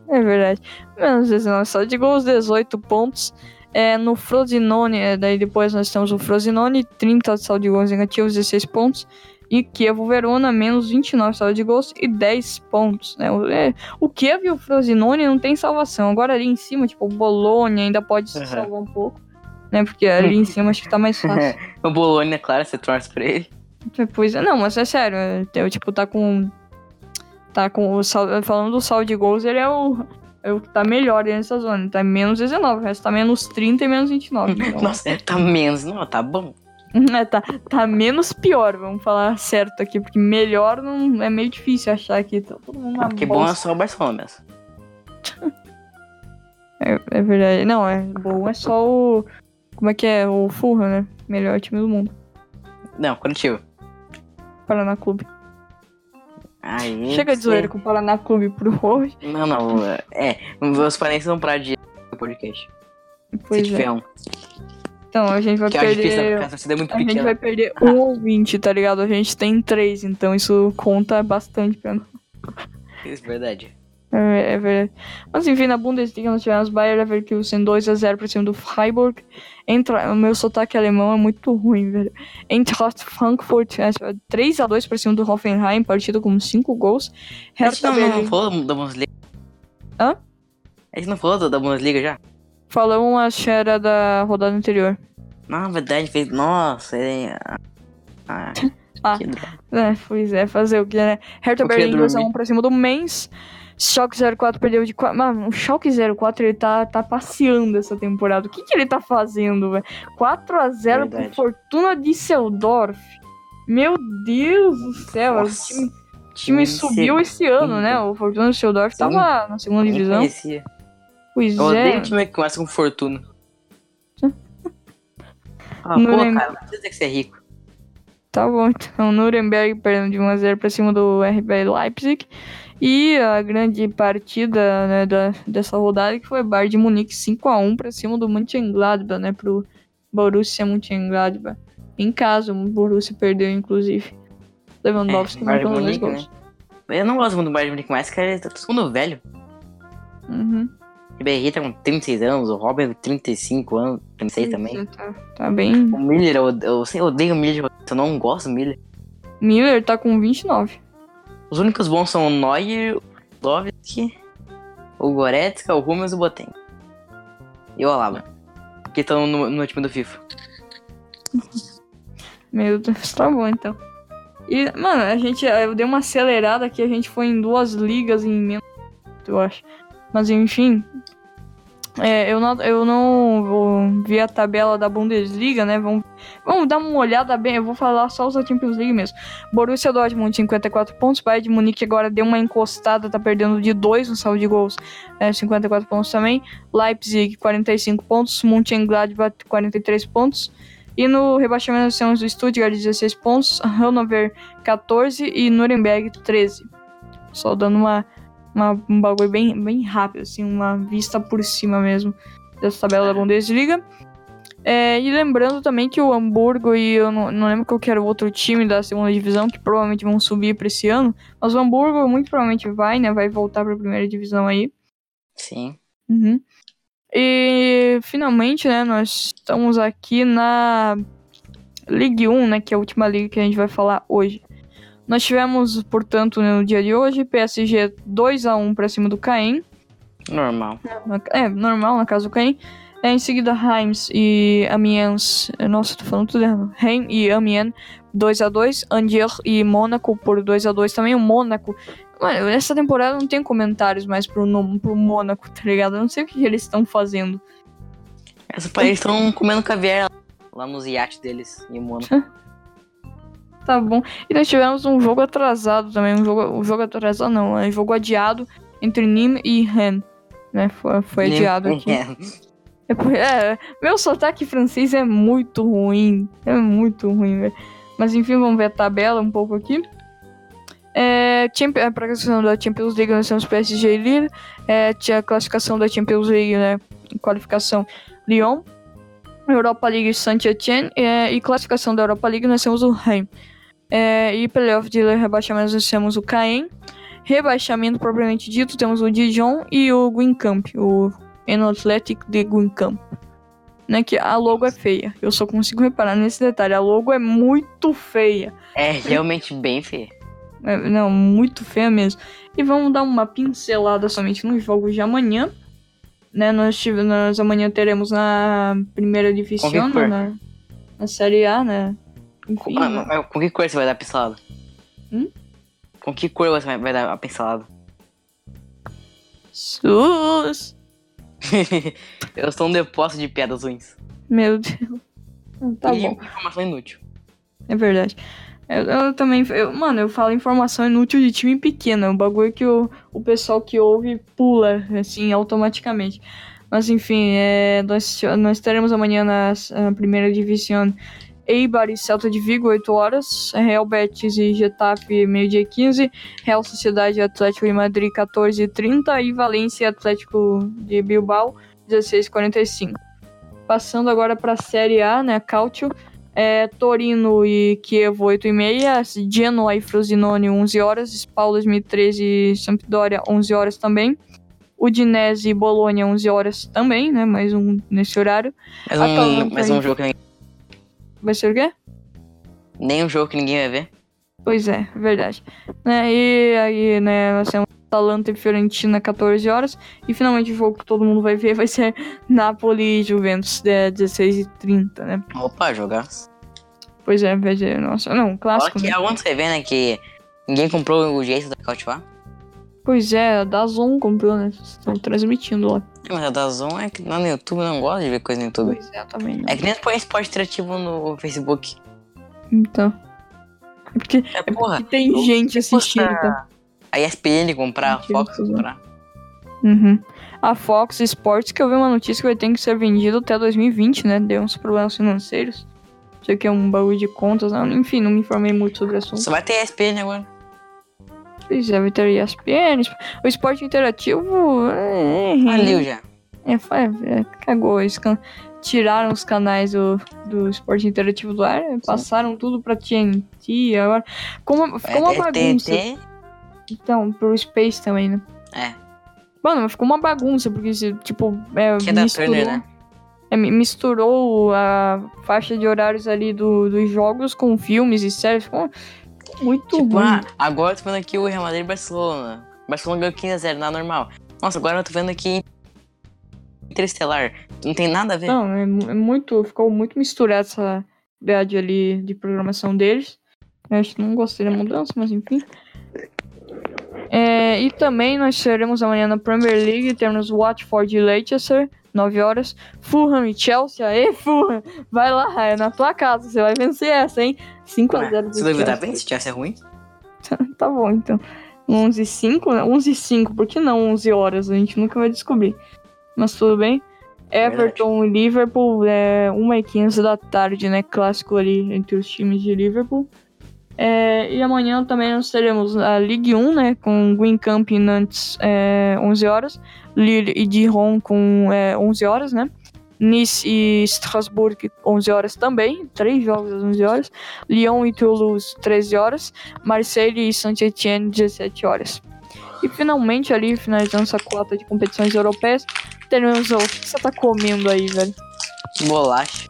É verdade. Menos 19 saldo de gols, 18 pontos. É, no Frosinone, é, daí depois nós temos o Frosinone, 30 saldo de gols negativos, 16 pontos. E Kiev Verona, menos 29 saldo de gols e 10 pontos. Né? O, é, o Kiev e o Frosinone não tem salvação. Agora ali em cima, tipo, o Bologna ainda pode se salvar um pouco. Né? Porque ali em cima acho que tá mais fácil. o Bologna, claro, você torce pra ele. Pois é, não, mas é sério. É, tipo, tá com Tá com o saldo, falando do saldo de gols, ele é o, é o que tá melhor nessa zona. Tá menos 19, o resto tá menos 30 e menos 29. Então. Nossa, tá menos. Não, tá bom. É, tá, tá menos pior, vamos falar certo aqui, porque melhor não é meio difícil achar aqui. Tá todo mundo na porque bom é só o Barcelona mesmo. é, é verdade. Não, é bom é só o. Como é que é? O Fulham, né? Melhor time do mundo. Não, coletivo. Paraná Clube. Chega de zoeira com o Paraná Clube pro hoje. Não, não. É, os parentes vão pra dia do podcast. Pois Se é. tiver um. Então, a gente vai Que difícil, perder. a torcida é A gente vai perder um ouvinte, tá ligado? A gente tem três, então isso conta bastante pra nós. Isso é verdade. É, é verdade. Mas enfim, na Bundesliga nós tivemos Bayer Leverkusen 2x0 pra cima do Freiburg. Entra... O meu sotaque alemão é muito ruim, velho. Eintracht Frankfurt 3x2 pra cima do Hoffenheim, partida com 5 gols. A gente Hertha não, não Berlim. falou da Bundesliga? Hã? A gente não falou da Bundesliga já? Falamos a cheira da rodada anterior. Não, verdade, fez. Nossa, é. Ah, Ah. É, pois é, fazer o que, né? Hertha Berlim 2x1 dormir. pra cima do Mainz. Schalke 04 perdeu de 4. Mano, o Schalke 04 ele tá, tá passeando essa temporada. O que, que ele tá fazendo, velho? 4x0 pro Verdade. Fortuna Düsseldorf. Meu Deus do céu, o time, time subiu esse ano, né? O Fortuna Düsseldorf Sim. tava na segunda Nem divisão. conhecia. Pois Eu é. um time que começa com fortuna. Ah, pô, lembro. cara, não precisa que ser rico. Tá bom, então. Nuremberg perdendo de 1x0 pra cima do RB Leipzig. E a grande partida né, da, dessa rodada que foi Bayern de Munique 5x1 pra cima do Mönchengladbach, né? Pro Borussia Mönchengladbach. Em casa, o Borussia perdeu, inclusive. Lewandowski É, marcando dois gols. Eu não gosto muito do Bayern de Munique mais, cara, tá todo mundo velho. Uhum. O Ribéry tá com 36 anos, o Robin com 35 anos, 36 também. Tá, tá bem. O Miller, eu, eu, eu odeio o Miller, eu não gosto do Miller. Miller tá com 29. Os únicos bons são o Neuer, o Lovski, o Goretzka, o Hummels e o Botem. E o Alaba. Que estão no, no time do FIFA. Meu Deus, tá bom então. E, mano, a gente. Eu dei uma acelerada aqui, a gente foi em duas ligas em menos. Eu acho. Mas enfim. É, eu não, eu não ver a tabela da Bundesliga, né? Vamos, vamos dar uma olhada bem. Eu vou falar só os da Champions League mesmo. Borussia Dortmund, 54 pontos. Bayern de Munique agora deu uma encostada, tá perdendo de 2 no saldo de gols. É, 54 pontos também. Leipzig, 45 pontos. Mönchengladbach, 43 pontos. E no rebaixamento nós temos o Stuttgart 16 pontos, Hannover 14 e Nuremberg 13. Só dando uma, uma, um bagulho bem, bem rápido, assim, uma vista por cima mesmo dessa tabela da Bundesliga. É, e lembrando também que o Hamburgo e eu não, não lembro qual que era o outro time da segunda divisão que provavelmente vão subir para esse ano, mas o Hamburgo muito provavelmente vai, né? Vai voltar para a primeira divisão aí. Sim. Uhum. E finalmente, né, nós estamos aqui na Ligue 1, né, que é a última liga que a gente vai falar hoje. Nós tivemos, portanto, no dia de hoje, PSG 2 a 1 para cima do Caen. Normal. É, normal na casa do Caen. É, em seguida, Reims e Amiens. Nossa, tô falando tudo errado. Reims e Amiens 2 a 2 Angers e Mônaco por 2 a 2 também. O Mônaco. Mano, essa temporada não tem comentários mais pro, no, pro Mônaco, tá ligado? Eu não sei o que eles estão fazendo. Essa país estão comendo caviar lá nos iates deles em Mônaco. Tá bom. E nós tivemos um jogo atrasado também. Um jogo, um jogo atrasado, não. É um jogo adiado entre Nîmes e Rennes. Né? Foi, foi adiado aqui. É, é, meu sotaque francês é muito ruim. É muito ruim, velho. Mas enfim, vamos ver a tabela um pouco aqui. É, Champ- a classificação da Champions League nós temos PSG e Lille. É, tinha a classificação da Champions League, né? Qualificação Lyon. Europa League Saint-Etienne. É, e classificação da Europa League nós temos o Reims. É, e playoff de rebaixamento nós temos o Caen. Rebaixamento propriamente dito, temos o Dijon e o Guingamp, o Eno Athletic de Guingamp. Né, que a logo é feia. Eu só consigo reparar nesse detalhe. A logo é muito feia. É realmente bem feio. É, não, muito feia mesmo. E vamos dar uma pincelada somente nos jogos de amanhã. Né, nós, tive- nós amanhã teremos na primeira divisão, cor? na, na Série A, né? Com, Enfim, ah, mas com que cor você vai dar pistola? Hum? Com que cor você vai, dar a pincelada? SUS! eu sou um depósito de piadas ruins. Meu Deus. Tá e bom. informação inútil. É verdade. Eu, eu também. Eu, mano, eu falo informação inútil de time pequeno. É um bagulho que o, o pessoal que ouve pula, assim, automaticamente. Mas enfim, é, nós, nós teremos amanhã na primeira divisão Eibar e Celta de Vigo, 8 horas. Real Betis e Getafe, meio-dia 15. Real Sociedade e Atlético de Madrid, 14 h 30. E Valência e Atlético de Bilbao, 16 h 45. Passando agora para a Série A, né? Cautio. É, Torino e Kiev, 8 h 30. Genoa e Frosinone, 11 horas. Spal 2013 e Sampdoria, 11 horas também. Udinese e Bolonha, 11 horas também, né? Mais um nesse horário. Mais um, mais um jogo que ninguém... Vai ser o quê? Nem um jogo que ninguém vai ver. Pois é, verdade. Né, e aí, né, vai ser um Atalanta e Fiorentina, 14 horas. E finalmente o jogo que todo mundo vai ver vai ser Napoli e Juventus, é, 16h30, né? Opa, jogar. Pois é, vai ser, nossa, não, clássico. Olha que né? aonde você vê, né, que ninguém comprou o jeito da cautivar. Pois é, a Dazon comprou, né? Estão transmitindo lá. Mas a Dazon é que lá no YouTube não gosto de ver coisa no YouTube. Pois é, também. Não. É que nem põe esporte interativo no Facebook. Então. É porque, É, é porra, porque tem gente assistindo, tá? A ESPN comprar, a Fox comprar. Uhum. A Fox Sports, que eu vi uma notícia que vai ter que ser vendido até 2020, né? Deu uns problemas financeiros. Sei que é um bagulho de contas, não. enfim, não me informei muito sobre o assunto. Só vai ter ESPN agora. Pois é, ter ESPN, o esporte interativo. É, é, Faliu já. é, foi- é, cagou. Eles tiraram os canais do, do esporte interativo do ar, passaram tudo pra TNT. Agora, como, ficou uma bagunça. Então, pro Space também, né? É, Mano, ficou uma bagunça, porque, tipo, é, que é da Turner, né? é, mi- misturou a faixa de horários ali do, dos jogos com filmes e séries. Ficou muito Tipo, ruim. ah, agora eu tô vendo aqui o Real Madrid e Barcelona. Barcelona ganhou 15x0, na normal. Nossa, agora eu tô vendo aqui Interestelar. Não tem nada a ver. Não, é, é muito. Ficou muito misturada essa grade ali de programação deles. Eu acho que não gostei da mudança, mas enfim. É, e também nós teremos amanhã na Premier League, temos Watford e Leicester, 9 horas. Fulham e Chelsea. Aê, Fulham! Vai lá, é na tua casa, você vai vencer essa, hein? 5x0 do Se duvidar Chelsea. bem, se tivesse ruim. Tá bom, então. 11 e 5, né? 11 e 5, por que não 11 horas? A gente nunca vai descobrir. Mas tudo bem. Everton e Liverpool, é 1 e 15 da tarde, né? Clássico ali entre os times de Liverpool. É, e amanhã também nós teremos a Ligue 1, né? Com Wincamp e Nantes, é, 11 horas. Lille e Dijon com é, 11 horas, né? Nice e Strasbourg, 11 horas também. Três jogos às 11 horas. Lyon e Toulouse, 13 horas. Marseille e Saint-Etienne, 17 horas. E finalmente ali, finalizando essa cota de competições europeias, teremos o o que você tá comendo aí, velho? Bolacha.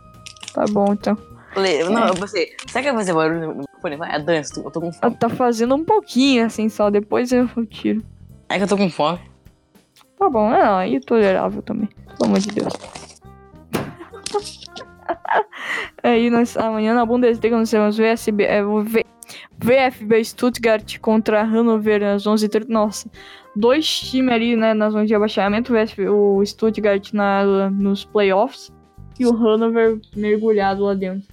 Tá bom, então. Falei, não, você. Sabe que vai fazer barulho no microfone? Vai, é dança, eu tô com fome. Tá fazendo um pouquinho assim só, depois eu tiro. É que eu tô com fome. Tá bom, é, não, aí tolerável também. Pelo amor de Deus. aí nós, amanhã na Bundesliga nós temos VSB, é, V- VFB Stuttgart contra Hannover às 11h30. Nossa, dois times ali né, na zona de abaixamento. O, VFB, o Stuttgart na, nos playoffs e o Hannover mergulhado lá dentro.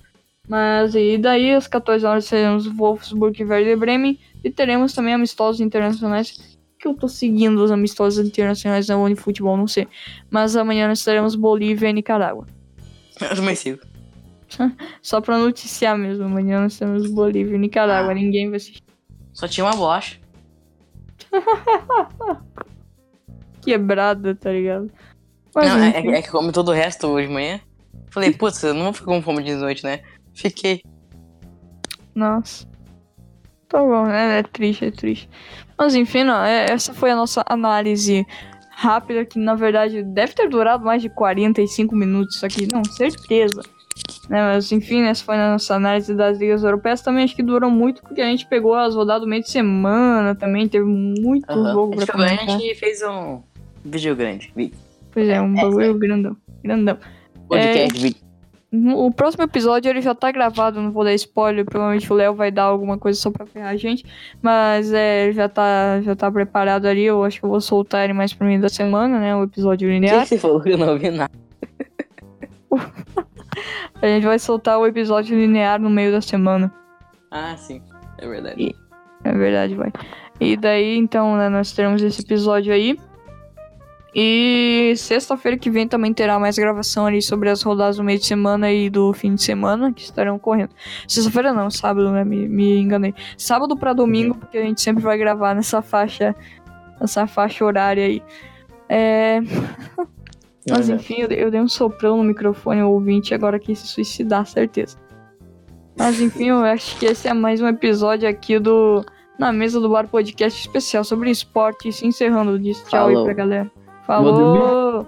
Mas e daí às 14 horas teremos Wolfsburg e Werder Bremen e teremos também amistosos internacionais que eu tô seguindo os amistosos internacionais na Unifutebol, não sei. Mas amanhã nós teremos Bolívia e Nicarágua. Eu também sigo. Só pra noticiar mesmo, amanhã nós temos Bolívia e Nicarágua, Ah. ninguém vai assistir. Só tinha uma bolacha. Quebrada, tá ligado? Mas não, é, é que eu comi todo o resto hoje de manhã. Falei, putz, eu não vou ficar com fome de noite, né? Fiquei. Nossa. Tá bom, né? É triste, é triste. Mas enfim, não, é- essa foi a nossa análise rápida, que na verdade deve ter durado mais de 45 minutos isso aqui, não, certeza. Né, mas enfim, essa foi a nossa análise das ligas europeias. Também acho que durou muito, porque a gente pegou as rodadas do meio de semana também, teve muito Aham. jogo A pra gente pegou- a comentar. gente fez um vídeo grande. vi- Pois é, um bagulho grandão. Grandão. Podcast, vídeo. O próximo episódio ele já tá gravado, não vou dar spoiler, provavelmente o Léo vai dar alguma coisa só pra ferrar a gente, mas é, já tá, já tá preparado ali, eu acho que eu vou soltar ele mais pro meio da semana, né, o episódio linear. O que, que você falou que eu não ouvi nada? a gente vai soltar o episódio linear no meio da semana. Ah, sim, é verdade. E, é verdade, vai. E daí, então, né, nós teremos esse episódio aí. E sexta-feira que vem também terá mais gravação ali sobre as rodadas do meio de semana e do fim de semana que estarão correndo. Sexta-feira não, sábado, né? Me, me enganei. Sábado para domingo, porque a gente sempre vai gravar nessa faixa, nessa faixa horária aí. É. Mas enfim, eu, dei um soprão no microfone, o ouvinte agora quis se suicidar, certeza. Mas enfim, eu acho que esse é mais um episódio aqui do Na Mesa do Bar Podcast especial sobre esporte. Se encerrando, diz tchau Falou. aí pra galera. Falou!